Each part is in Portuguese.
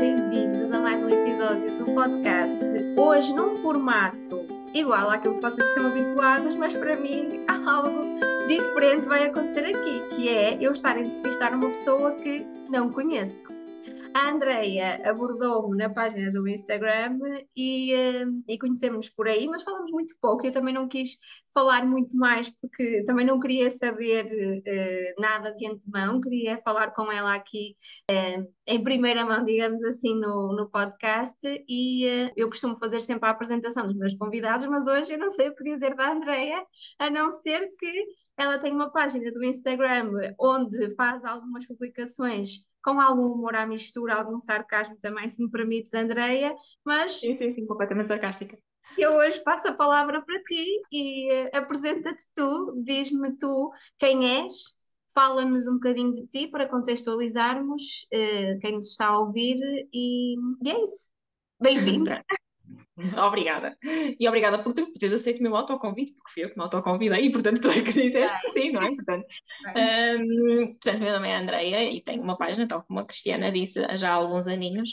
bem-vindos a mais um episódio do podcast. Hoje num formato igual àquilo que vocês estão habituados, mas para mim algo diferente vai acontecer aqui, que é eu estar a entrevistar uma pessoa que não conheço. A Andreia abordou-me na página do Instagram e, uh, e conhecemos por aí, mas falamos muito pouco. Eu também não quis falar muito mais porque também não queria saber uh, nada de antemão, queria falar com ela aqui uh, em primeira mão, digamos assim, no, no podcast. E eu costumo fazer sempre a apresentação dos meus convidados, mas hoje eu não sei o que dizer da Andreia, a não ser que ela tem uma página do Instagram onde faz algumas publicações com algum humor à mistura, algum sarcasmo também, se me permites, Andreia, mas... Sim, sim, sim, completamente sarcástica. Eu hoje passo a palavra para ti e uh, apresenta-te tu, diz-me tu quem és, fala-nos um bocadinho de ti para contextualizarmos uh, quem nos está a ouvir e, e é isso. Bem-vindo! Obrigada. E obrigada por, por teres aceito o meu autoconvite, porque fui eu que me autoconvidei e, portanto, tu é que disseste sim, não é? Portanto, um, portanto, meu nome é Andreia e tenho uma página, tal como a Cristiana disse há já alguns aninhos.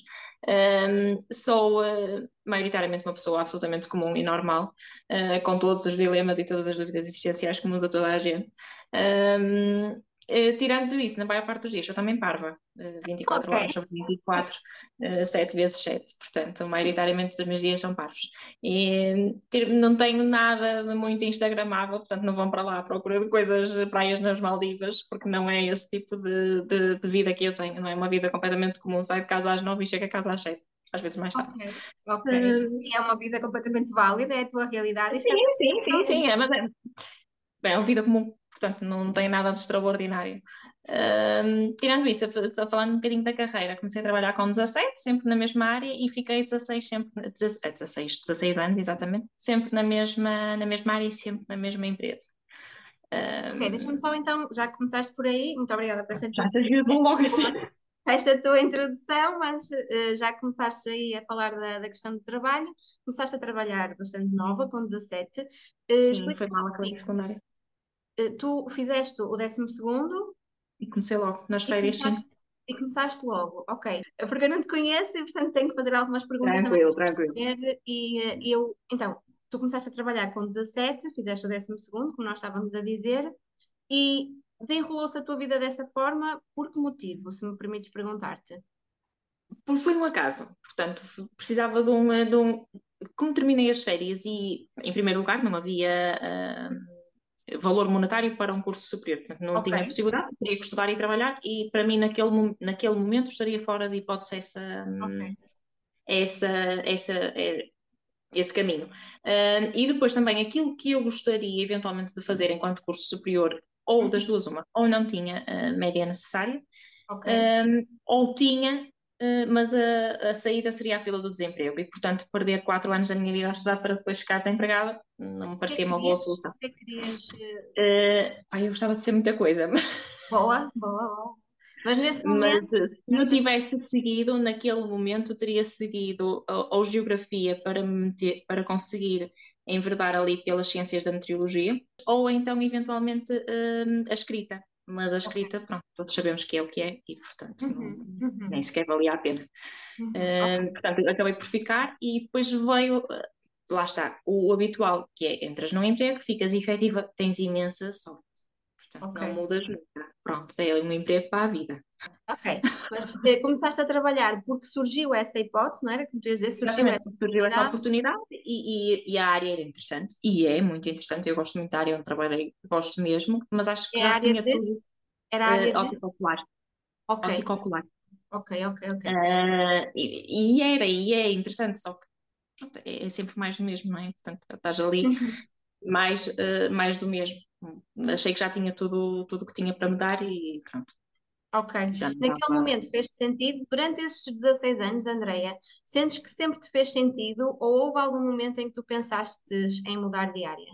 Um, sou uh, maioritariamente uma pessoa absolutamente comum e normal, uh, com todos os dilemas e todas as dúvidas existenciais comuns a toda a gente. Um, Uh, tirando isso, na maior parte dos dias, eu também parva, uh, 24 okay. horas sobre 24, uh, 7 vezes 7, portanto, maioritariamente os meus dias são parvos. E não tenho nada de muito instagramável, portanto, não vão para lá à procura de coisas, praias nas Maldivas, porque não é esse tipo de, de, de, vida que eu tenho, não é uma vida completamente comum, saio de casa às 9 e chego a casa às 7. Às vezes mais tarde. Ok, okay. Hum. é uma vida completamente válida, é a tua realidade. Sim, é sim, sim, sim, é, mas é, bem, é uma vida comum portanto não tem nada de extraordinário. Um, tirando isso, só falando um bocadinho da carreira, comecei a trabalhar com 17, sempre na mesma área e fiquei 16, sempre, 16, 16 anos exatamente, sempre na mesma, na mesma área e sempre na mesma empresa. Um, ok, deixa-me só então, já começaste por aí, muito obrigada por esta Já te logo assim. Esta tua introdução, mas uh, já começaste aí a falar da, da, questão do trabalho, começaste a trabalhar bastante nova, com 17. Uh, Sim, foi mal a secundária. Eh, tu fizeste o 12 segundo e comecei logo, nas férias, sim. E começaste logo, ok. Porque eu não te conheço e, portanto, tenho que fazer algumas perguntas tranquilo, tranquilo. E uh, eu, então, tu começaste a trabalhar com 17, fizeste o 12 segundo, como nós estávamos a dizer, e desenrolou-se a tua vida dessa forma, por que motivo, se me permites perguntar-te? Porque foi um acaso, portanto, precisava de um, de um... Como terminei as férias e, em primeiro lugar, não havia... Uh valor monetário para um curso superior. Portanto, não okay. tinha possibilidade, teria que estudar e trabalhar, e para mim, naquele, naquele momento, estaria fora de hipótese essa, okay. essa, essa, é, esse caminho. Uh, e depois também aquilo que eu gostaria eventualmente de fazer enquanto curso superior, ou uhum. das duas, uma, ou não tinha a média necessária, okay. ou tinha mas a, a, saída seria a fila do desemprego e, portanto, perder quatro anos da minha vida a estudar para depois ficar desempregada não me parecia uma boa solução. Que é que querias? Uh, pai, eu gostava de ser muita coisa. Boa, boa, boa. Mas nesse momento. Mas, se eu tivesse seguido, naquele momento, teria seguido ou, geografia para, meter, para conseguir enverdar ali pelas ciências da meteorologia, ou então, eventualmente, uh, a escrita mas a escrita, pronto, todos sabemos que é o que é e, portanto, uhum, não, uhum. nem sequer valia a pena. Uhum, uh, Portanto, acabei por ficar e depois veio, uh, lá está, o, o, habitual, que é entras num emprego, ficas efetiva, tens imensa sorte. Okay. não mudas nunca. Pronto, é um emprego para a vida. Ok, mas eh, começaste a trabalhar porque surgiu essa hipótese, não era? Como tu dizer, surgiu, essa, surgiu essa oportunidade e, e, e, a área era interessante, e é muito interessante, eu gosto muito da área onde trabalhei, gosto mesmo, mas acho que é já tinha de... tudo. Era a área uh, ótico ocular. Ok. Ótico ocular. Ok, ok, ok. Uh, e, e, era, e é interessante, só que pronto, é, é sempre mais do mesmo, não é? Portanto, estás ali uhum. mais, uh, mais do mesmo. Achei que já tinha tudo tudo que tinha para me dar e pronto. Ok. Naquele momento fez-te sentido? Durante esses 16 anos, Andreia, sentes que sempre te fez sentido ou houve algum momento em que tu pensaste em mudar de área?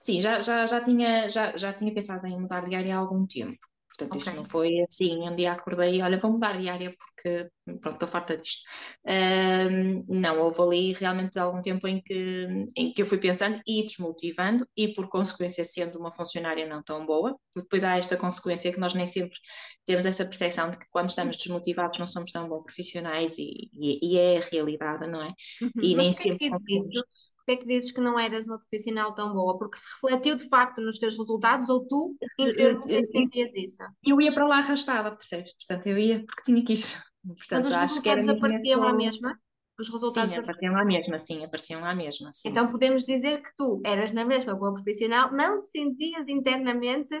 Sim, já, já, já, tinha, já, já tinha pensado em mudar de área há algum tempo. Portanto, Ok. isto não foi assim, um dia acordei, olha, vou mudar de área porque, pronto, estou farta disto. Ahm, não, houve ali realmente algum tempo em que, em que eu fui pensando e desmotivando e, por consequência, sendo uma funcionária não tão boa, depois há esta consequência que nós nem sempre temos essa percepção de que quando estamos desmotivados não somos tão bons profissionais e, e, e é a realidade, não é? Uhum. E Mas nem porquê sempre que Porquê que dizes que não eras uma profissional tão boa? Porque se refletiu de facto nos teus resultados ou tu interiormente é sentias isso? Eu ia para lá arrastada, percebes? Portanto, eu ia porque tinha que ir. Mas Portanto, os acho que era apareciam esse- mesma? Os resultados Sim, apareciam lá mesmo, sim, apareciam lá mesmo, sim. Então podemos dizer que tu eras na mesma boa profissional, não te sentias internamente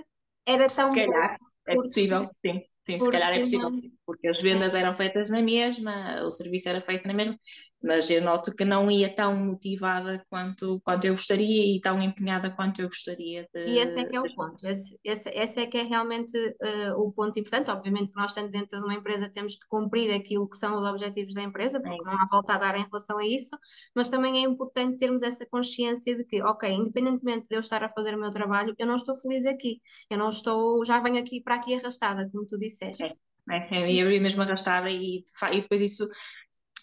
era tão Se boa calhar é porque- possível, sim. Sim, se calhar é possível, não- porque as vendas eram feitas na mesma, o serviço era feito na mesma, mas eu noto que não ia tão motivada quanto, quanto eu gostaria e tão empenhada quanto eu gostaria de. E esse é que é o de- ponto, esse, esse, esse é que é realmente eh, o ponto importante. Obviamente que nós estando dentro de uma empresa temos que cumprir aquilo que são os objetivos da empresa, porque isso. não há volta a dar em relação a isso, mas também é importante termos essa consciência de que, ok, independentemente de eu estar a fazer o meu trabalho, eu não estou feliz aqui, eu não estou, já venho aqui para aqui arrastada, como tu disseste. É. É, é, e eu mesmo arrastada e, e depois isso.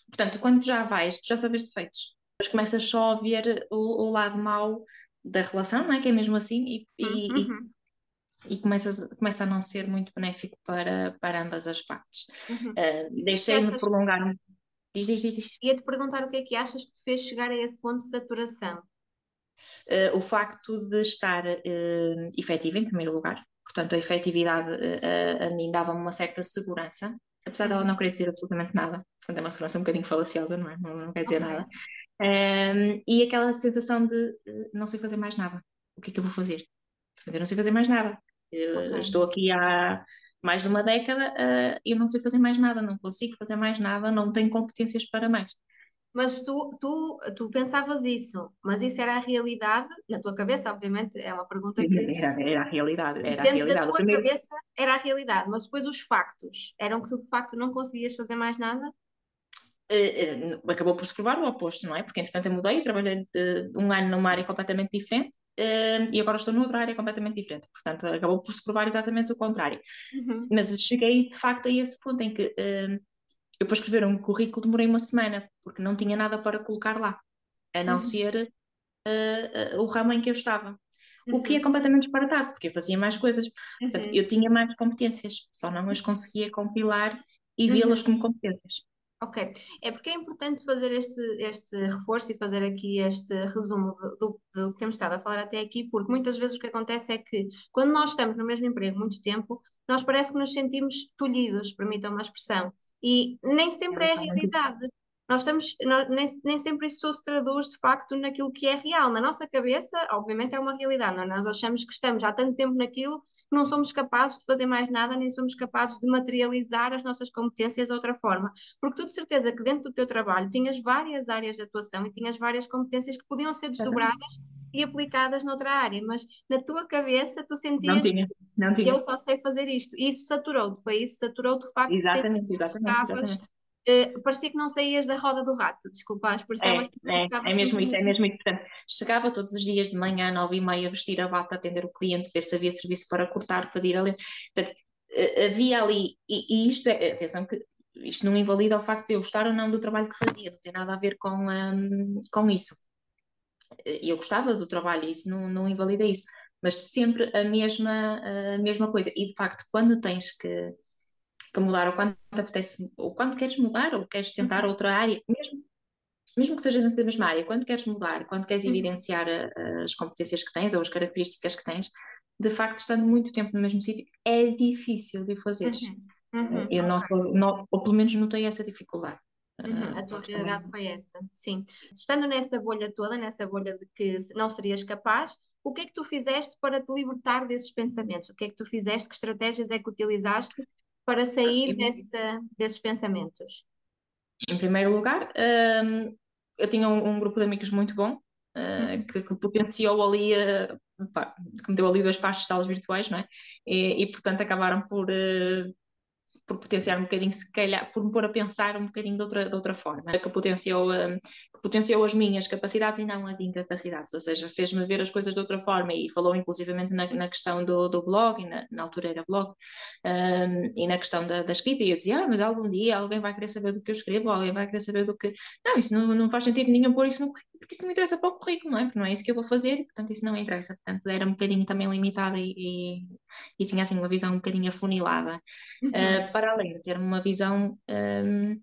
Portanto, quando já vais, tu já sabes defeitos. Depois começas só a ver o, o lado mau da relação, não é? Que é mesmo assim, e, e, e- Uhum, e começa, começa a não ser muito benéfico para, para ambas as partes. uhum. Uh, Deixei-me achas? prolongar um. Diz, diz, diz, diz. Ia-te perguntar o que é que achas que te fez chegar a esse ponto de saturação. Uh, o facto de estar uh, efetiva, em primeiro lugar, portanto, a efetividade uh, a mim dava-me uma certa segurança, apesar dela não querer dizer absolutamente nada, portanto, é uma segurança um bocadinho falaciosa, não é? Não, não quer dizer Ok. nada. Um, e aquela sensação de uh, não sei fazer mais nada. O que é que eu vou fazer? Portanto, eu não sei fazer mais nada. Eu Ok. Estou aqui há mais de uma década uh, e eu não sei fazer mais nada, não consigo fazer mais nada, não tenho competências para mais. Mas tu, tu, tu pensavas isso, mas isso era a realidade, na tua cabeça, obviamente, é uma pergunta que Era, era a realidade, era a da realidade. O tua primeiro- cabeça era a realidade, mas depois os factos eram que tu de facto não conseguias fazer mais nada? eh, acabou por se provar o oposto, não é? Porque entretanto eu mudei, trabalhei eh, um ano numa área completamente diferente eh, e agora estou noutra área completamente diferente. Portanto, acabou por se provar exatamente o contrário. Uhum. Mas cheguei de facto a esse ponto em que eh, eu para escrever um currículo demorei uma semana, porque não tinha nada para colocar lá, a não Uhum. ser eh, eh, o ramo em que eu estava. O que é Uhum. completamente disparatado, porque eu fazia mais coisas. Portanto, Uhum. eu tinha mais competências, só não as conseguia compilar e vê-las Uhum. como competências. Ok, é porque é importante fazer este, este reforço e fazer aqui este resumo do, do- do que temos estado a falar até aqui, porque muitas vezes o que acontece é que quando nós estamos no mesmo emprego muito tempo, nós parece que nos sentimos tolhidos, permitam uma expressão, e nem sempre é a realidade. Nós estamos, nós- nem, nem sempre isso se traduz de facto naquilo que é real. Na nossa cabeça, obviamente, é uma realidade. não é? Nós achamos que estamos há tanto tempo naquilo que não somos capazes de fazer mais nada, nem somos capazes de materializar as nossas competências de outra forma. Porque tu de certeza que dentro do teu trabalho tinhas várias áreas de atuação e tinhas várias competências que podiam ser desdobradas e aplicadas noutra área, mas na tua cabeça tu Não sentias tinha, não tinha. eu só sei fazer isto. E isso saturou-te, foi isso, saturou-te o facto de Exatamente, que exatamente, estavas, eh, parecia que não saías da roda do rato, desculpa a expressão, É, é, é mesmo isso, é mesmo isso. Portanto, chegava todos os dias de manhã, nove e meia, vestir a bata, atender o cliente, ver se havia serviço para cortar, pedir ali. Portanto, eh, havia ali, e, e isto é, atenção que isto não invalida o facto de eu gostar ou não do trabalho que fazia, não tem nada a ver com, hum, com isso. Eh, Eu gostava do trabalho, isso não, não invalida isso, mas sempre a mesma, a mesma coisa. E de facto, quando tens que, que mudar, ou quando te apetece, ou quando queres mudar, ou queres tentar outra área, mesmo, mesmo que seja dentro da mesma área, quando queres mudar, quando queres Uhum. evidenciar a- as competências que tens ou as características que tens, de facto, estando muito tempo no mesmo sítio, é difícil de o fazeres. Uhum, uhum, Eu não, não- ou pelo menos notei essa dificuldade. Uhum, Ah, a tua realidade foi essa, sim. Estando nessa bolha toda, nessa bolha de que não serias capaz, o que é que tu fizeste para te libertar desses pensamentos? O que é que tu fizeste? Que estratégias é que utilizaste para sair dessa, desses pensamentos? Em primeiro lugar, hum, eu tinha um, um grupo de amigos muito bom, uh, que, que potenciou ali, uh, pá, que me deu ali dois passos de aulas virtuais, não é? E, e, portanto acabaram por, uh, por potenciar um bocadinho, se calhar, por me pôr a pensar um bocadinho de outra, de outra forma, que potenciou, um, que potenciou as minhas capacidades e não as incapacidades, ou seja, fez-me ver as coisas de outra forma e falou inclusivamente na, na questão do, do blog, e na, na altura era blog, um, e na questão da, da, escrita, e eu dizia, ah, mas algum dia alguém vai querer saber do que eu escrevo, alguém vai querer saber do que... Não, isso não, não faz sentido nenhum pôr isso no porque isso não me interessa para o currículo, não é? Porque não é isso que eu vou fazer portanto, isso não interessa. Portanto, era um bocadinho também limitada e, e, e tinha, assim, uma visão um bocadinho afunilada. Uhum. Uh, para além de ter uma visão um,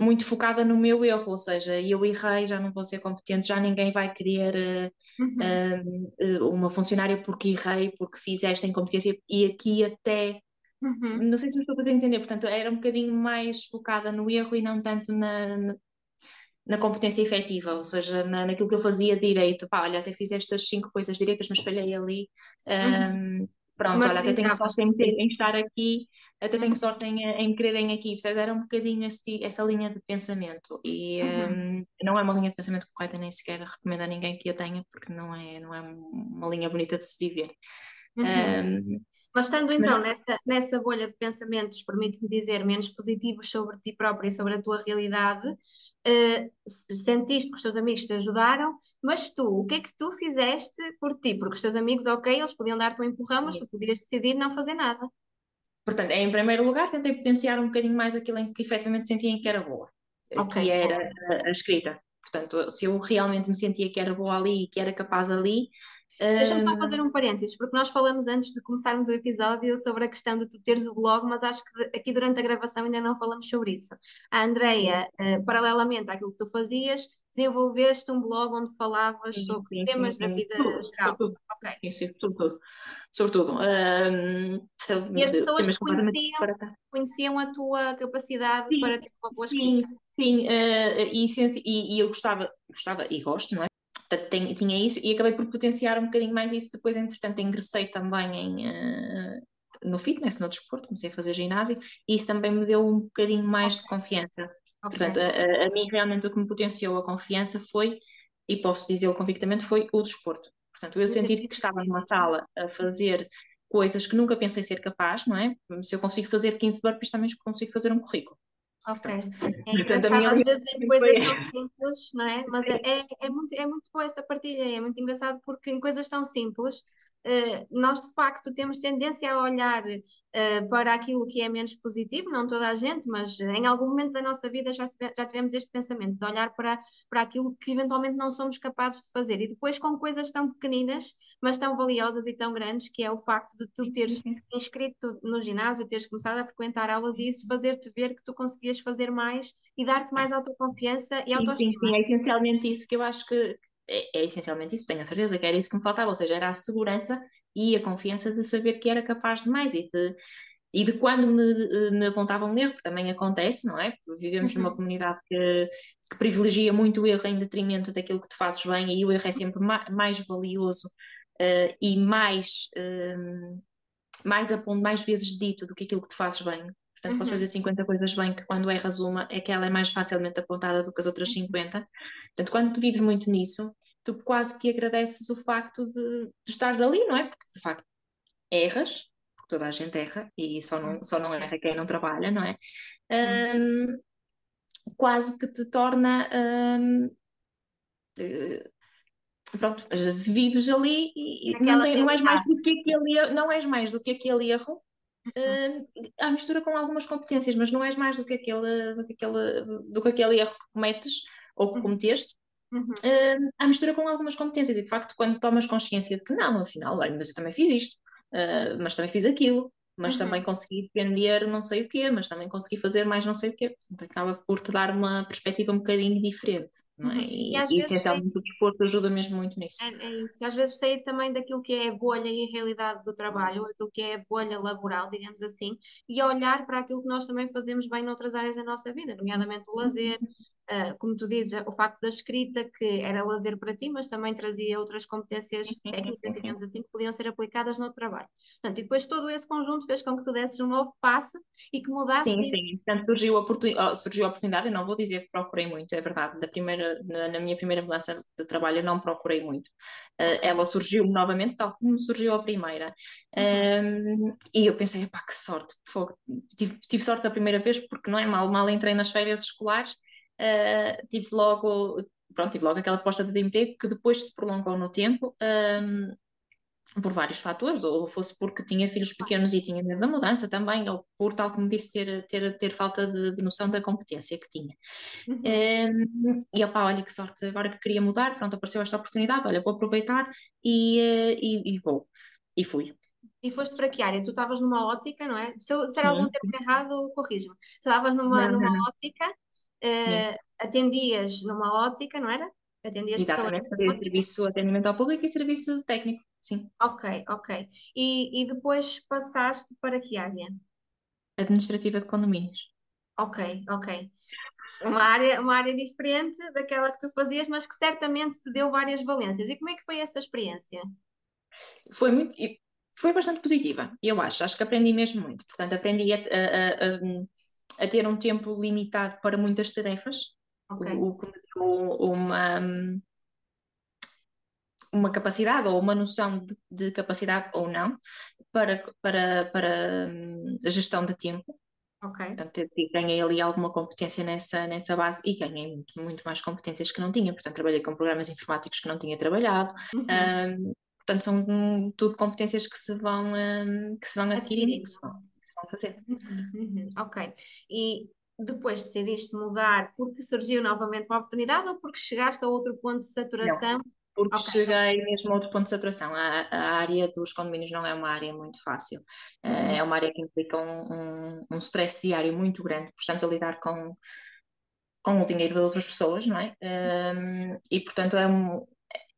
muito focada no meu erro, ou seja, eu errei, já não vou ser competente, já ninguém vai querer uh, uhum. uma funcionária porque errei, porque fiz esta incompetência e aqui até Uhum. Não sei se me estou a fazer entender, portanto, era um bocadinho mais focada no erro e não tanto na, na, na competência efetiva, ou seja, na, naquilo que eu fazia direito. Pá, olha, até fiz estas cinco coisas direitas, mas falhei ali. Um, uhum. Pronto, mas olha, até tenho sorte em, em, estar aqui, até tenho uhum. sorte em, em me quererem aqui, percebes? Era um bocadinho esse, essa linha de pensamento e uhum. um, não é uma linha de pensamento correta, nem sequer recomendo a ninguém que a tenha, porque não é, não é uma linha bonita de se viver. Uhum. Um, mas estando então nessa, nessa bolha de pensamentos, permite-me dizer, menos positivos sobre ti própria e sobre a tua realidade, uh, sentiste que os teus amigos te ajudaram, mas tu, o que é que tu fizeste por ti? Porque os teus amigos, ok, eles podiam dar-te um empurrão, mas tu podias decidir não fazer nada. Portanto, em primeiro lugar, tentei potenciar um bocadinho mais aquilo em que efetivamente sentia que era boa, okay. que era a, a escrita. Portanto, se eu realmente me sentia que era boa ali e que era capaz ali, Deixa-me só fazer um parênteses, porque nós falamos antes de começarmos o episódio sobre a questão de tu teres o blog, mas acho que aqui durante a gravação ainda não falamos sobre isso. A Andreia, uh, paralelamente àquilo que tu fazias, desenvolveste um blog onde falavas sim, sobre sim, temas sim, da vida tudo, geral. Tudo. Okay. Sim, sim, tudo, tudo. Sobretudo. Um, e as pessoas conheciam, conheciam a tua capacidade para ter uma boa escrita. Sim, uh, e, e, e eu gostava, gostava e gosto, não é? Portanto, tinha isso e acabei por potenciar um bocadinho mais isso. Depois, entretanto, ingressei também em, uh, no fitness, no desporto, comecei a fazer ginásio e isso também me deu um bocadinho mais de confiança. Okay. Portanto, a, a, mim realmente o que me potenciou a confiança foi, e posso dizê-lo convictamente, foi o desporto. Portanto, eu senti que estava numa sala a fazer coisas que nunca pensei ser capaz, não é? Se eu consigo fazer 15 burpees, também consigo fazer um currículo. Ok. É engraçado, às vezes em coisas tão simples, não é? Mas é, é, é, muito, é muito boa essa partilha, é muito engraçado porque em coisas tão simples nós de facto temos tendência a olhar uh, para aquilo que é menos positivo, não toda a gente, mas em algum momento da nossa vida já, já tivemos este pensamento de olhar para, para aquilo que eventualmente não somos capazes de fazer. E depois com coisas tão pequeninas, mas tão valiosas e tão grandes, que é o facto de tu teres inscrito no ginásio, teres começado a frequentar aulas e isso fazer-te ver que tu conseguias fazer mais e dar-te mais autoconfiança e sim, autoestima. Sim, sim, é essencialmente isso que eu acho que é, é essencialmente isso, tenho a certeza que era isso que me faltava, ou seja, era a segurança e a confiança de saber que era capaz de mais e de, e de quando me, me apontavam um erro, que também acontece, não é? Vivemos uhum. numa comunidade que, que, privilegia muito o erro em detrimento daquilo que tu fazes bem, e o erro é sempre ma mais valioso uh, e mais, uh, mais, mais vezes dito do que aquilo que tu fazes bem. Portanto, uhum. posso fazer 50 coisas bem, que quando erras uma, é que ela é mais facilmente apontada do que as outras 50. Uhum. Portanto, quando tu vives muito nisso, tu quase que agradeces o facto de, de estares ali, não é? Porque, de facto, erras, porque toda a gente erra, e só não, só não erra quem não trabalha, não é? Um, quase que te torna. Um, uh, pronto, vives ali e não, tem, não és mais do que aquele não és mais do que aquele erro uh, à mistura com algumas competências, mas não és mais do que aquele, do que aquele, do que aquele erro que cometes ou que uhum. cometeste, uhum. uh, à mistura com algumas competências. E de facto, quando tomas consciência de que não, afinal, olha, mas eu também fiz isto, uh, mas também fiz aquilo, mas uhum. também consegui defender não sei o quê, mas também consegui fazer mais não sei o quê. Portanto, acaba por te dar uma perspectiva um bocadinho diferente, não é? Uhum. E, e, e essencialmente sair... o desporto ajuda mesmo muito nisso. É, é isso. Às vezes sair também daquilo que é a bolha e a realidade do trabalho, ou aquilo que é a bolha laboral, digamos assim, e olhar para aquilo que nós também fazemos bem noutras áreas da nossa vida, nomeadamente o lazer, uh, como tu dizes, o facto da escrita, que era lazer para ti, mas também trazia outras competências técnicas, digamos assim, que podiam ser aplicadas no trabalho. Portanto, e depois todo esse conjunto fez com que tu desses um novo passo e que mudasses. Sim, sim. Portanto, surgiu a, oportun... surgiu a oportunidade, eu não vou dizer que procurei muito, é verdade, da primeira, na, na minha primeira mudança de trabalho eu não procurei muito. Uh, ela surgiu novamente, tal como surgiu a primeira. Uhum. Um, e eu pensei, pá, que sorte, tive, tive sorte a primeira vez, porque não é mal, mal entrei nas férias escolares uh, tive logo, pronto, tive logo aquela proposta de emprego que depois se prolongou no tempo, um, por vários fatores, ou fosse porque tinha filhos pequenos e tinha medo da mudança também, ou por, tal como disse, ter, ter, ter falta de, de noção da competência que tinha. Uhum. Um, e opá, olha que sorte, agora que queria mudar, pronto, apareceu esta oportunidade, olha, vou aproveitar e, e, e vou. E fui. E foste para que área? Tu estavas numa ótica, não é? Se eu disser algum termo errado, corrijo-me. Estavas numa, numa ótica uh, atendias numa ótica, não era? Atendias Exatamente, fazia serviço atendimento ao público e serviço técnico, sim. Ok, ok. E, e depois passaste para que área? Administrativa de condomínios. Ok, ok. Uma área, uma área diferente daquela que tu fazias, mas que certamente te deu várias valências. E como é que foi essa experiência? Foi muito, foi bastante positiva, eu acho. Acho que aprendi mesmo muito. Portanto, aprendi a, a, a, a ter um tempo limitado para muitas tarefas, okay. o, que me deu uma, uma capacidade ou uma noção de, de, capacidade ou não para, para, para hum, a gestão de tempo. Okay. Portanto, ganhei ali alguma competência nessa, nessa base e ganhei muito, muito mais competências que não tinha. Portanto, trabalhei com programas informáticos que não tinha trabalhado. Uhum. Um, portanto, são tudo competências que se vão, um, que se vão adquirindo, fazer. Uhum, uhum, ok. E depois decidiste mudar porque surgiu novamente uma oportunidade ou porque chegaste a outro ponto de saturação? Não, porque okay. cheguei mesmo a outro ponto de saturação. A, a, área dos condomínios não é uma área muito fácil. Eh, uhum. É uma área que implica um, um, um stress diário muito grande, porque estamos a lidar com, com o dinheiro de outras pessoas, não é? Um, e portanto é um,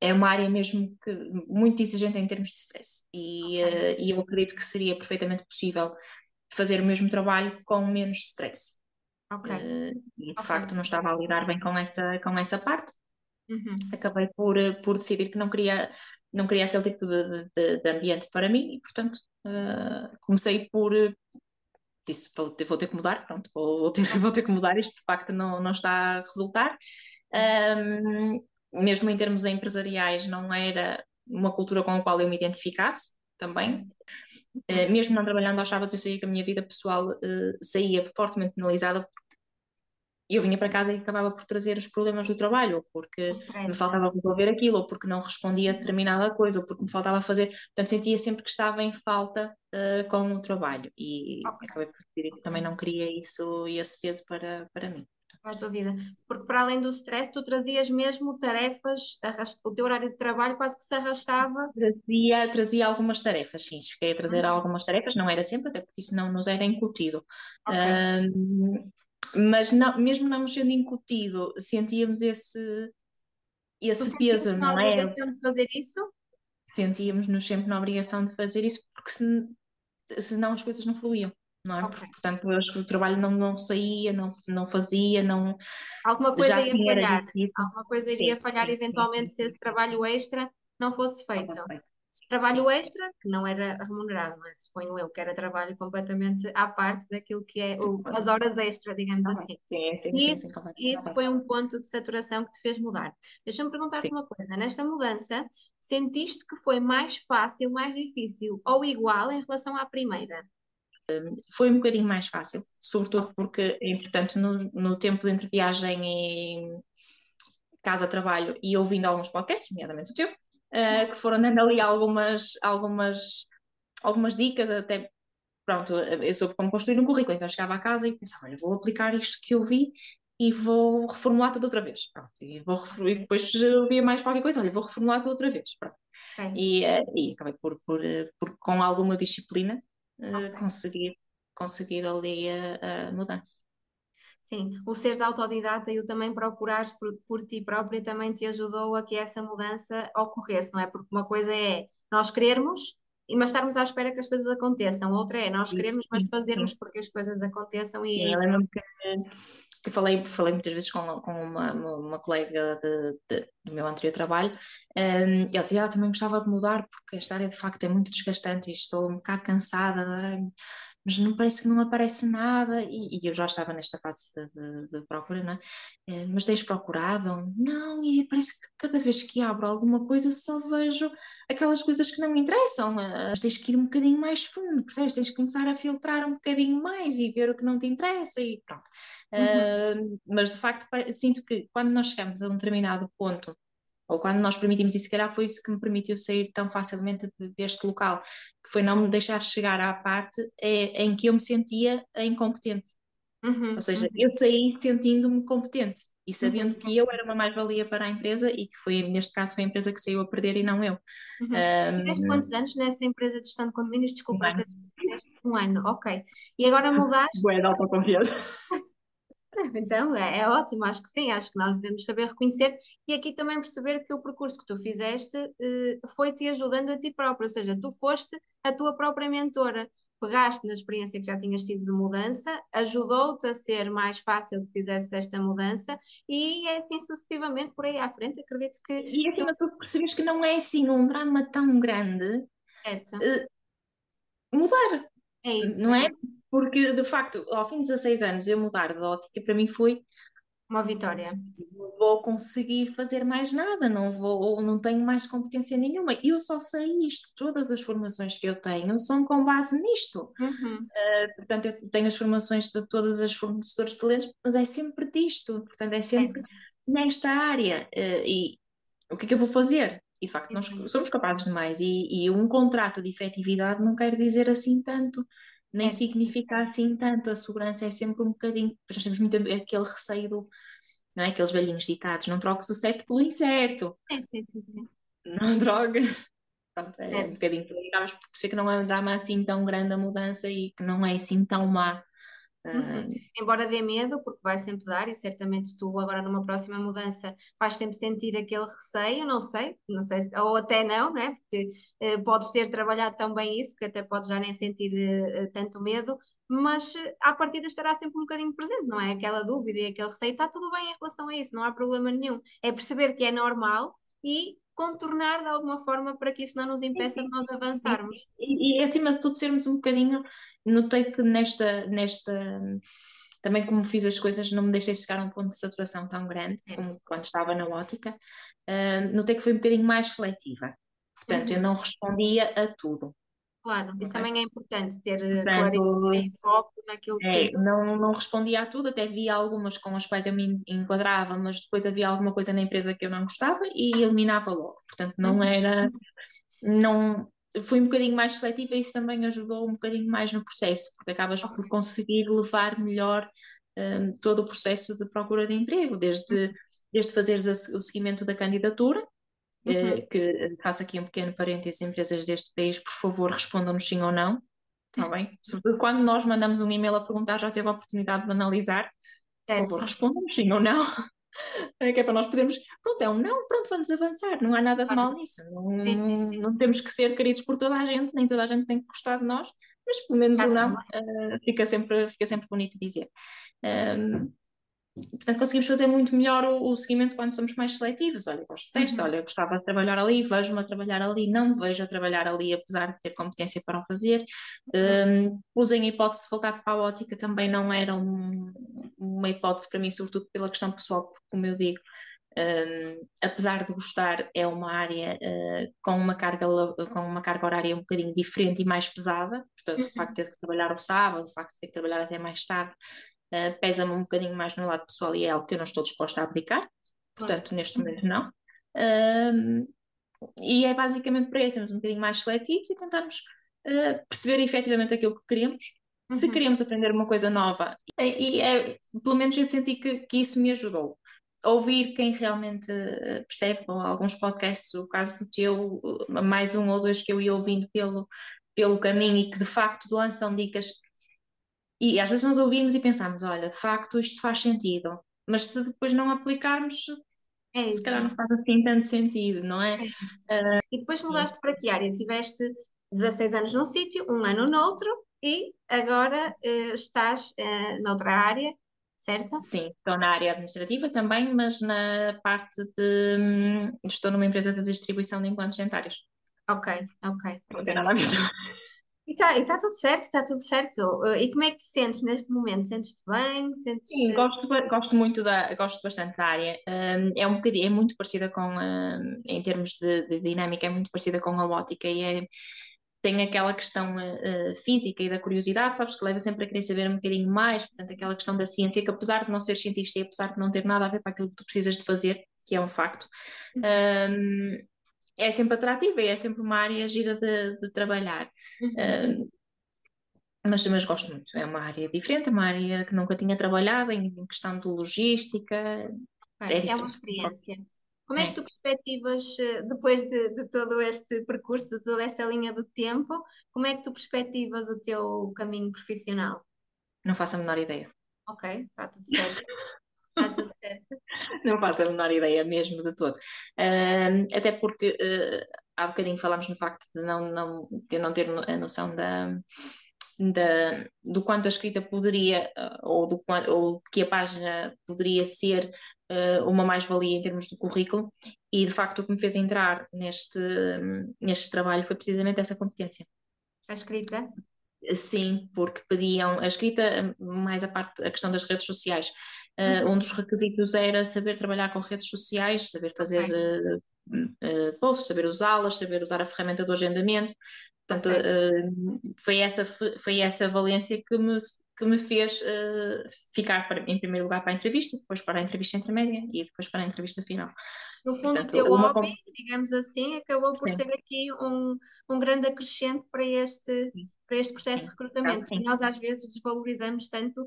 é uma área mesmo que, muito exigente em termos de stress. E, okay. uh, e eu acredito que seria perfeitamente possível fazer o mesmo trabalho com menos stress. Okay. Uh, e de okay. facto não estava a lidar bem com essa, com essa parte. Uhum. Acabei por, eh, por decidir que não queria, não queria aquele tipo de, de, de ambiente para mim e, portanto, uh, comecei por. Disse, vou ter, vou ter que mudar, pronto, vou, vou, ter, vou ter que mudar, isto de facto não, não está a resultar. Um, mesmo em termos empresariais, não era uma cultura com a qual eu me identificasse também. Uh, mesmo não trabalhando aos sábados, eu sabia que a minha vida pessoal uh, saía fortemente penalizada porque eu vinha para casa e acabava por trazer os problemas do trabalho, ou porque me faltava resolver aquilo, ou porque não respondia a determinada coisa, ou porque me faltava fazer. Portanto, sentia sempre que estava em falta uh, com o trabalho. E okay. acabei por decidir que também não queria isso e esse peso para, para mim para a tua vida. Porque para além do stress, tu trazias mesmo tarefas, arrast... o teu horário de trabalho quase que se arrastava. Trazia, trazia algumas tarefas, sim, cheguei a trazer uhum. algumas tarefas, não era sempre, até porque isso não nos era incutido. Okay. Um, mas não, mesmo não nos sendo incutido, sentíamos esse, esse peso, não é? obrigação de fazer isso? Sentíamos-nos sempre na obrigação de fazer isso, porque se, senão as coisas não fluíam não é? Okay. Portanto, eu acho que o trabalho não, não saía, não, não fazia, não. Alguma coisa ia falhar. Alguma coisa sim, iria falhar sim, eventualmente sim, se esse trabalho extra não fosse feito. Trabalho extra que não era remunerado, mas suponho eu que era trabalho completamente à parte daquilo que é o, as horas extra, digamos assim. e isso, isso foi um ponto de saturação que te fez mudar. Deixa-me perguntar-te uma coisa: nesta mudança, sentiste que foi mais fácil, mais difícil ou igual em relação à primeira? Foi um bocadinho mais fácil, sobretudo porque, entretanto, no, no tempo entre viagem e casa-trabalho e ouvindo alguns podcasts, nomeadamente o teu, uh, que foram dando ali algumas, algumas, algumas dicas, até pronto, eu soube como construir um currículo, então eu chegava a casa e pensava, olha, vou aplicar isto que eu vi e vou reformular tudo outra vez, pronto, e, vou e depois via mais qualquer coisa, olha, vou reformular tudo outra vez, pronto. E, uh, e acabei por, por, por, com alguma disciplina, okay. conseguir, conseguir ali a, a, mudança. Sim, o seres autodidata e o também procurares por, por ti própria também te ajudou a que essa mudança ocorresse, não é? Porque uma coisa é nós querermos mas estarmos à espera que as coisas aconteçam. Outra é nós queremos, mas fazermos porque as coisas aconteçam e sim, é isso. Que, que falei, falei muitas vezes com, com uma, uma, colega de, de, do meu anterior trabalho, um, e ela dizia, ah, também gostava de mudar porque esta área de facto é muito desgastante e estou um bocado cansada, mas não parece que não aparece nada, e, e eu já estava nesta fase de, de, de procura, não é? é? mas tens procurado? Não, e parece que cada vez que abro alguma coisa só vejo aquelas coisas que não me interessam, mas tens que ir um bocadinho mais fundo, percebes? Tens que começar a filtrar um bocadinho mais e ver o que não te interessa e pronto. Uhum. Uh, mas de facto sinto que quando nós chegamos a um determinado ponto ou quando nós permitimos isso, se calhar foi isso que me permitiu sair tão facilmente deste local, que foi não me deixar chegar à parte é, em que eu me sentia incompetente. Uhum, ou seja, uhum. eu saí sentindo-me competente e sabendo uhum. que eu era uma mais-valia para a empresa e que foi, neste caso, foi a empresa que saiu a perder e não eu. Uhum. Um, quantos anos nessa empresa de gestão de condomínios? Desculpa, um ano. Um ano, ok. E agora mudaste? Boa, dá autoconfiança. Então, é, é, ótimo, acho que sim, acho que nós devemos saber reconhecer e aqui também perceber que o percurso que tu fizeste eh, foi te ajudando a ti próprio, ou seja, tu foste a tua própria mentora, pegaste na experiência que já tinhas tido de mudança, ajudou-te a ser mais fácil que fizesse esta mudança e é assim sucessivamente por aí à frente, acredito que... E acima de tudo percebes que não é assim um drama tão grande certo. Uh, mudar, é isso, não é? é. Porque, de facto, ao fim de 16 anos, eu mudar de ótica, para mim foi uma vitória. Não vou conseguir fazer mais nada, não vou, não tenho mais competência nenhuma. Eu só sei isto, todas as formações que eu tenho são com base nisto. Uhum. Uh, portanto, eu tenho as formações de todas as fornecedores de talentos, mas é sempre disto, portanto, é sempre é. nesta área. Uh, e o que é que eu vou fazer? E de facto, nós uhum. somos capazes de mais, e, e um contrato de efetividade não quer dizer assim tanto nem significa assim tanto. A segurança é sempre um bocadinho. Nós temos muito aquele receio do. Não é? Aqueles velhinhos ditados: não troques o certo pelo incerto. É, sim, sim, sim. Não droga. Pronto, é um bocadinho por acabas por ser que não é um drama assim tão grande a mudança e que não é assim tão má Uhum. Embora dê medo, porque vai sempre dar, e certamente tu agora numa próxima mudança vais sempre sentir aquele receio, não sei, não sei, ou até não, né? porque uh, podes ter trabalhado tão bem isso que até podes já nem sentir uh, tanto medo, mas à partida estará sempre um bocadinho presente, não é? Aquela dúvida e aquele receio, está tudo bem em relação a isso, não há problema nenhum. É perceber que é normal e contornar de alguma forma para que isso não nos impeça de nós avançarmos. E, e, acima de tudo sermos um bocadinho, notei que nesta, nesta também como fiz as coisas não me deixei chegar a um ponto de saturação tão grande como quando estava na ótica, uh, notei que foi um bocadinho mais seletiva. Portanto, uhum. eu não respondia a tudo. Claro, isso também é importante, ter eh, clareza e foco naquilo é, que. Não, não respondia a tudo, até havia algumas com as quais eu me enquadrava, mas depois havia alguma coisa na empresa que eu não gostava e eliminava logo. Portanto, não uhum. era. Não, fui um bocadinho mais seletiva e isso também ajudou um bocadinho mais no processo, porque acabas okay. por conseguir levar melhor um, todo o processo de procura de emprego, desde, uhum. desde fazeres o seguimento da candidatura, Uhum. Eh, que faço aqui um pequeno parênteses, empresas deste país, por favor, respondam-nos sim ou não, está bem? Sobretudo quando nós mandamos um e-mail a perguntar, já teve a oportunidade de analisar, por favor, respondam-nos sim ou não. É que é para nós podermos, pronto, é um não, pronto, vamos avançar, não há nada de mal nisso, não, sim, sim, sim. não temos que ser queridos por toda a gente, nem toda a gente tem que gostar de nós, mas pelo menos o não uh, fica, sempre, fica sempre bonito dizer. Um, portanto, conseguimos fazer muito melhor o, o, seguimento quando somos mais seletivos. Olha, gosto de texto, uhum. olha, gostava de trabalhar ali, vejo-me a trabalhar ali, não me vejo a trabalhar ali, apesar de ter competência para o fazer. Uhum. Um, usem a hipótese de voltar para a ótica, também não era um, uma hipótese para mim, sobretudo pela questão pessoal, porque, como eu digo, um, apesar de gostar, é uma área uh, com, uma carga, com uma carga horária um bocadinho diferente e mais pesada, portanto, uhum. o facto de ter que trabalhar ao sábado, o facto de ter que trabalhar até mais tarde, uh, pesa-me um bocadinho mais no lado pessoal e é algo que eu não estou disposta a abdicar, portanto, uhum. neste momento não. Um, e é basicamente para isso, sermos um bocadinho mais seletivos e tentarmos uh, perceber efetivamente aquilo que queremos, uhum. se queremos aprender uma coisa nova. E, e é, pelo menos eu senti que, que isso me ajudou. Ouvir quem realmente percebe, alguns podcasts, o caso do teu, mais um ou dois que eu ia ouvindo pelo, pelo caminho e que de facto lançam dicas e às vezes nós ouvimos e pensamos, olha, de facto isto faz sentido, mas se depois não aplicarmos, é se calhar não faz assim tanto sentido, não é? é uh, e depois mudaste para que área? Tiveste 16 anos num sítio, um ano noutro, e agora uh, estás uh, noutra área, certo? Sim, estou na área administrativa também, mas na parte de. Hum, estou numa empresa de distribuição de implantes dentários. Ok, ok. Não tem nada a ver. E está tá tudo certo, está tudo certo. E como é que te sentes neste momento? Sentes-te bem? Sentes... Sim, gosto, gosto muito da, gosto bastante da área. Um, é um bocadinho, é muito parecida com, um, em termos de, de, dinâmica, é muito parecida com a ótica e é, tem aquela questão uh, física e da curiosidade, sabes, que leva sempre a querer saber um bocadinho mais, portanto, aquela questão da ciência, que apesar de não ser cientista e apesar de não ter nada a ver com aquilo que tu precisas de fazer, que é um facto, um, é sempre atrativa e é sempre uma área gira de, de trabalhar. Uhum. Uh, mas, mas gosto muito, é uma área diferente, é uma área que nunca tinha trabalhado em, em questão de logística. É, é, uma experiência. Como é que tu perspectivas, eh, depois de, de, todo este percurso, de toda esta linha do tempo, como é que tu perspectivas o teu caminho profissional? Não faço a menor ideia. Ok, está tudo certo. Está tudo certo. Não faço a menor ideia mesmo de todo. Uh, até porque uh, há bocadinho falámos no facto de não, não, de não ter a noção da, da, do quanto a escrita poderia, uh, ou, do, ou que a página poderia ser uh, uma mais-valia em termos do currículo, e de facto o que me fez entrar neste, neste trabalho foi precisamente essa competência. A escrita? Sim, porque pediam a escrita, mais a parte, a questão das redes sociais. Uh, Um dos requisitos era saber trabalhar com redes sociais, saber fazer okay. uh, uh, posts, saber usá-las, saber usar a ferramenta do agendamento. Portanto, okay. foi, essa, foi essa valência que me, que me fez ficar para, em primeiro lugar para a entrevista, depois para a entrevista intermédia e depois para a entrevista final. No fundo, Portanto, o teu hobby, digamos assim, acabou por sim. ser aqui um, um grande acrescente para este, para este processo sim. de recrutamento. Sim. Nós às vezes desvalorizamos tanto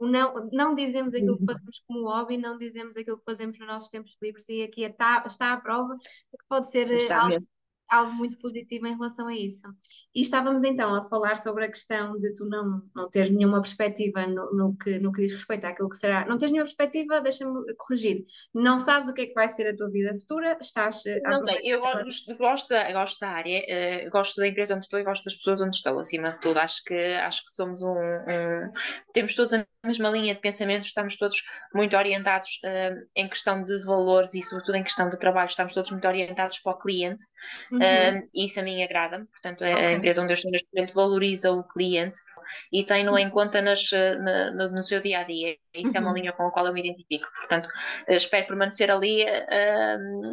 não, não dizemos aquilo que uhum. fazemos como hobby, não dizemos aquilo que fazemos nos nossos tempos livres, e aqui está, está a prova de que pode ser está algo, algo muito positivo em relação a isso. E estávamos então a falar sobre a questão de tu não, não teres nenhuma perspectiva no, no, que, no que diz respeito àquilo que será. Não tens nenhuma perspectiva, deixa-me corrigir. Não sabes o que é que vai ser a tua vida futura, estás. Eh, não sei, eu gosto, gosto, da, gosto da área, uh, gosto da empresa onde estou e gosto das pessoas onde estou, acima de tudo. Acho que, acho que somos um, um temos todos a mesma linha de pensamento, estamos todos muito orientados uh, em questão de valores e, sobretudo, em questão de trabalho, estamos todos muito orientados para o cliente uhum. uh, e isso a mim agrada-me. Portanto, okay. a empresa onde eu estou neste momento valoriza o cliente e tem-no em conta nas, na, no, seu dia a dia. Isso uhum. é uma uhum. linha com a qual eu me identifico. Portanto, uh, espero permanecer ali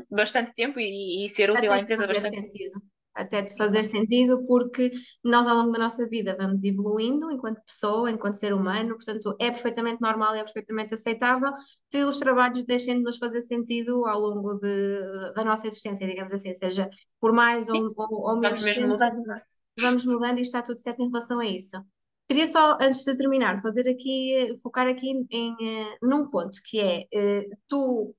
bastante tempo e, e ser útil à empresa bastante. Sentido até de fazer sentido, porque nós ao longo da nossa vida vamos evoluindo enquanto pessoa, enquanto ser humano, portanto é perfeitamente normal e é perfeitamente aceitável que os trabalhos deixem de nos fazer sentido ao longo de, da nossa existência, digamos assim, seja por mais ou, ou, ou menos vamos tempo, mudando. É? vamos mudando e está tudo certo em relação a isso. Queria só, antes de terminar, fazer aqui, focar aqui em, em eh, num ponto, que é, eh, tu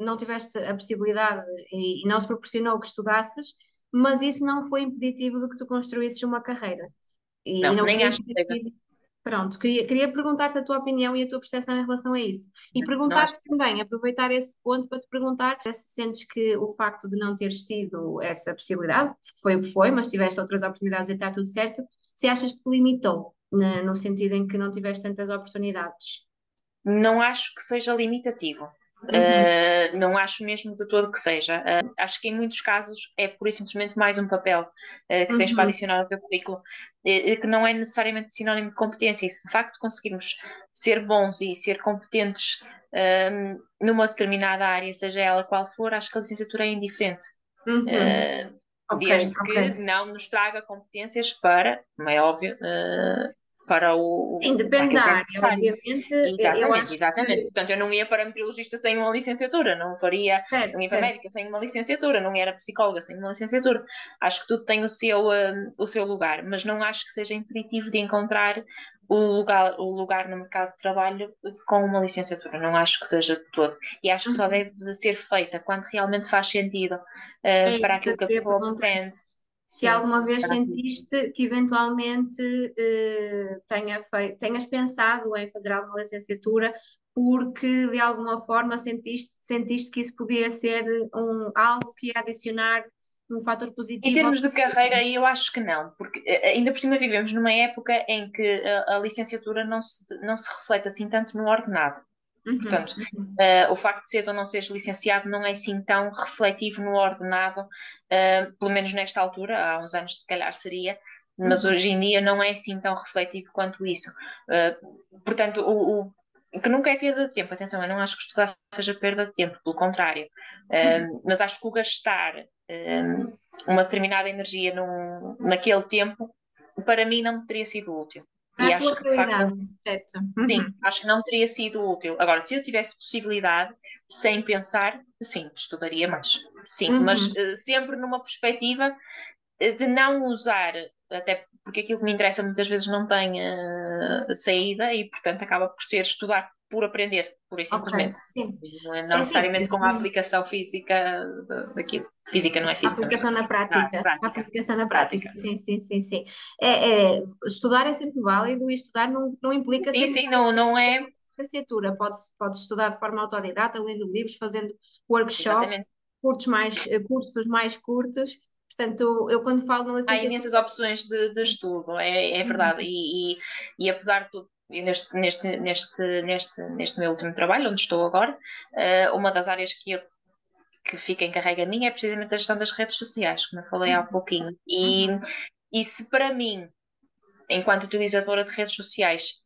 não tiveste a possibilidade e não se proporcionou que estudasses, mas isso não foi impeditivo de que tu construísses uma carreira. E não, não nem acho que Pronto, queria, queria perguntar-te a tua opinião e a tua percepção em relação a isso. E perguntar-te também, aproveitar esse ponto para te perguntar se sentes que o facto de não teres tido essa possibilidade, foi o que foi, mas tiveste outras oportunidades e está tudo certo, se achas que te limitou, no sentido em que não tiveste tantas oportunidades? Não acho que seja limitativo. Uhum. Uh, não acho mesmo de todo que seja. Uh, acho que em muitos casos é pura e simplesmente mais um papel uh, que uhum. tens para uhum. adicionar ao teu currículo, que não é necessariamente sinónimo de competência. E se de facto conseguirmos ser bons e ser competentes numa determinada área, seja ela qual for, acho que a licenciatura é indiferente. Uhum. Okay, desde okay. que não nos traga competências para, como é óbvio, para o. Sim, depende da área, obviamente. Exatamente, exatamente. Que... Portanto, eu não ia para meteorologista sem uma licenciatura, não faria. Certo, não ia para médica sem uma licenciatura, não era psicóloga sem uma licenciatura. Acho que tudo tem o seu, um, o seu lugar, mas não acho que seja impeditivo de encontrar o lugar, o lugar no mercado de trabalho com uma licenciatura. Não acho que seja de todo. E acho que só uhum. deve ser feita quando realmente faz sentido uh, é para aquilo que a pessoa pretende. Se alguma vez sentiste que eventualmente eh, tenha feito, tenhas pensado em fazer alguma licenciatura porque de alguma forma sentiste, sentiste que isso podia ser um, algo que ia adicionar um fator positivo. Em termos de carreira, eu acho que não, porque eh, ainda por cima vivemos numa época em que a, a licenciatura não se, não se reflete assim tanto no ordenado. Uhum, Portanto, uhum. Uh, o facto de seres ou não seres licenciado não é assim tão refletivo no ordenado, uh, pelo menos nesta altura, há uns anos se calhar seria, mas uhum. hoje em dia não é assim tão refletivo quanto isso. Uh, portanto, o, o, que nunca é perda de tempo, atenção, eu não acho que estudar seja perda de tempo, pelo contrário, uh, mas acho que o gastar uma determinada energia num, naquele tempo, para mim não teria sido útil. E acho que, de facto, certo. Sim, uhum. acho que não teria sido útil. Agora, se eu tivesse possibilidade, sem pensar, sim, estudaria mais. Sim, uhum. mas uh, sempre numa perspectiva de não usar até porque aquilo que me interessa muitas vezes não tem uh, saída e, portanto, acaba por ser estudar por aprender, por isso simplesmente. Okay, não, é, não é necessariamente com a aplicação física daquilo. Física não é física. A aplicação na prática. Ah, prática. A aplicação na prática. prática. Sim, sim, sim, sim. É, é, estudar é sempre válido e estudar não, não implica sim, sim, não, não é licenciatura. Pode, pode estudar de forma autodidata, lendo livros, fazendo workshop, cursos mais, eh, cursos mais curtos Portanto, eu quando falo na licenciatura... Há imensas opções de, de estudo, é, é verdade. Uhum. E, e, e, apesar de tudo, neste, neste, neste, neste, neste meu último trabalho, onde estou agora, uh, uma das áreas que eu que fica encarregue a mim é precisamente a gestão das redes sociais, como eu falei há uhum. pouquinho. E, uhum. e se para mim, enquanto utilizadora de redes sociais,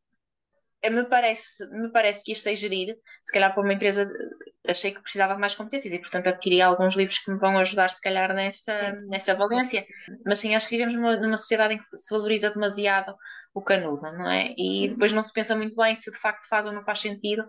me parece, me parece que isto sei gerir, se calhar para uma empresa achei que precisava de mais competências e portanto adquiri alguns livros que me vão ajudar se calhar nessa, nessa valência, mas sim, acho que vivemos numa, numa sociedade em que se valoriza demasiado o canudo, não é? E uhum. depois não se pensa muito bem se de facto faz ou não faz sentido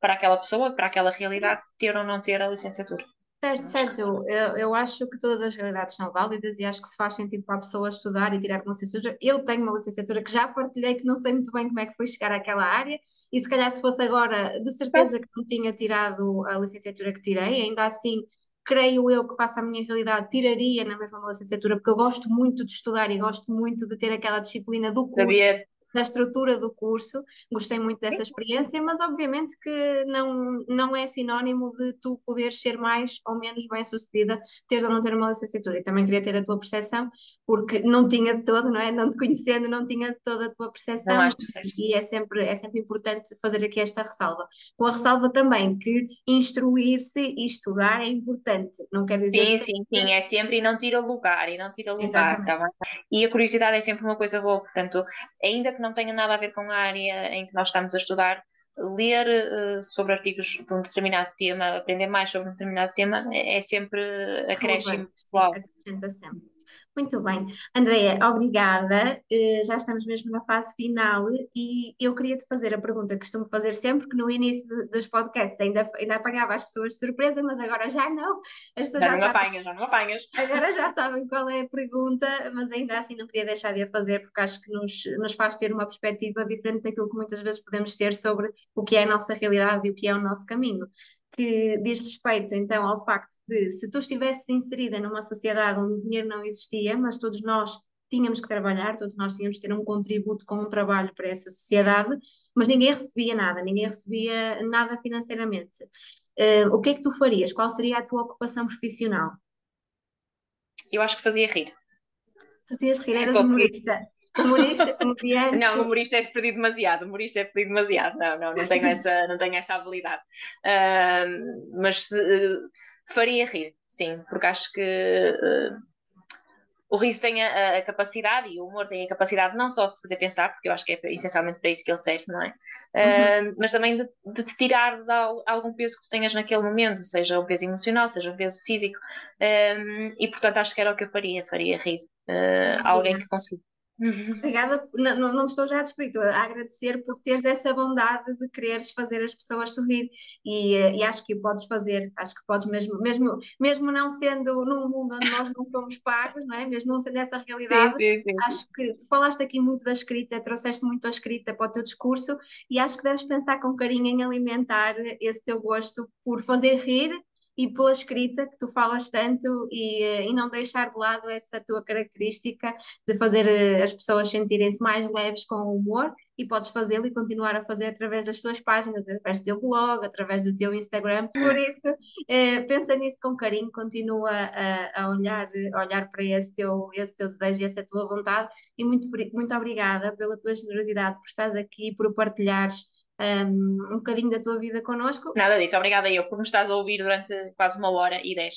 para aquela pessoa, para aquela realidade, ter ou não ter a licenciatura. Certo, certo. Eu, eu acho que todas as realidades são válidas e acho que se faz sentido para a pessoa estudar e tirar uma licenciatura. Eu tenho uma licenciatura que já partilhei, que não sei muito bem como é que foi chegar àquela área, e se calhar se fosse agora, de certeza que não tinha tirado a licenciatura que tirei, ainda assim creio eu que faça a minha realidade, tiraria na mesma licenciatura, porque eu gosto muito de estudar e gosto muito de ter aquela disciplina do curso. Sabia da estrutura do curso, gostei muito dessa experiência, mas obviamente que não, não é sinónimo de tu poderes ser mais ou menos bem sucedida, teres ou não ter uma licenciatura. E também queria ter a tua percepção, porque não tinha de todo, não é? Não te conhecendo, não tinha de toda a tua percepção, e é sempre, é sempre importante fazer aqui esta ressalva. Com a ressalva também que instruir-se e estudar é importante, não quer dizer. Sim, sim, sim, é sempre e não tira lugar, e não tira lugar, tá E a curiosidade é sempre uma coisa boa, portanto, ainda que não tenha nada a ver com a área em que nós estamos a estudar, ler uh, sobre artigos de um determinado tema, aprender mais sobre um determinado tema, é, sempre acréscimo pessoal. Acrescenta sempre. Muito bem. Andréia, obrigada. Uh, já estamos mesmo na fase final e eu queria te fazer a pergunta que costumo fazer sempre, que no início dos podcasts ainda, ainda apanhava as pessoas de surpresa, mas agora já não. As pessoas já, já não sabem, apanhas, já não apanhas. Agora já sabem qual é a pergunta, mas ainda assim não queria deixar de a fazer porque acho que nos, nos faz ter uma perspectiva diferente daquilo que muitas vezes podemos ter sobre o que é a nossa realidade e o que é o nosso caminho que diz respeito então ao facto de se tu estivesses inserida numa sociedade onde o dinheiro não existia, mas todos nós tínhamos que trabalhar, todos nós tínhamos que ter um contributo com um trabalho para essa sociedade, mas ninguém recebia nada, ninguém recebia nada financeiramente. Uh, o que é que tu farias? Qual seria a tua ocupação profissional? Eu acho que fazia rir. Fazias rir, eras humorista. Humorista, comediante. Não, humorista é pedir demasiado, humorista é pedir demasiado. Não, não, não tenho essa, não tenho essa habilidade. Uh, mas uh, faria rir, sim, porque acho que uh, o riso tem a, a, capacidade e o humor tem a capacidade não só de fazer pensar, porque eu acho que é essencialmente para isso que ele serve, não é? Uhum. mas também de, de, te tirar de algum peso que tu tenhas naquele momento, seja um peso emocional, seja um peso físico. e portanto acho que era o que eu faria, faria rir alguém que conseguisse Uhum. Obrigada, não, não, me estou já a despedir, estou a agradecer por teres essa bondade de quereres fazer as pessoas sorrir e, eh, e, acho que o podes fazer, acho que podes mesmo, mesmo, mesmo não sendo num mundo onde nós não somos pagos, não é? mesmo não sendo essa realidade, sim, sim, sim. acho que tu falaste aqui muito da escrita, trouxeste muito a escrita para o teu discurso e acho que deves pensar com carinho em alimentar esse teu gosto por fazer rir e pela escrita que tu falas tanto e, eh, e não deixar de lado essa tua característica de fazer eh, as pessoas sentirem-se mais leves com o humor e podes fazê-lo e continuar a fazer através das tuas páginas, através do teu blog, através do teu Instagram. Por isso, eh, pensa nisso com carinho, continua a, a, olhar, a olhar para esse teu, esse teu desejo e essa tua vontade. E muito, muito obrigada pela tua generosidade, por estares aqui, por partilhares um, um bocadinho da tua vida connosco. Nada disso, obrigada eu por me estás a ouvir durante quase uma hora e dez,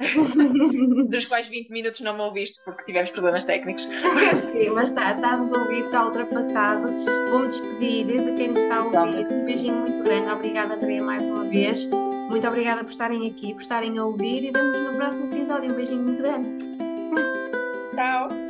dos quais 20 minutos não me ouviste porque tivemos problemas técnicos. Sim, mas está, está-nos a ouvir, está ultrapassado. Vou-me despedir de quem nos está a ouvir. Um beijinho muito grande, obrigada Andréia mais uma vez. Muito obrigada por estarem aqui, por estarem a ouvir e vemos no próximo episódio. Um beijinho muito grande. Tchau.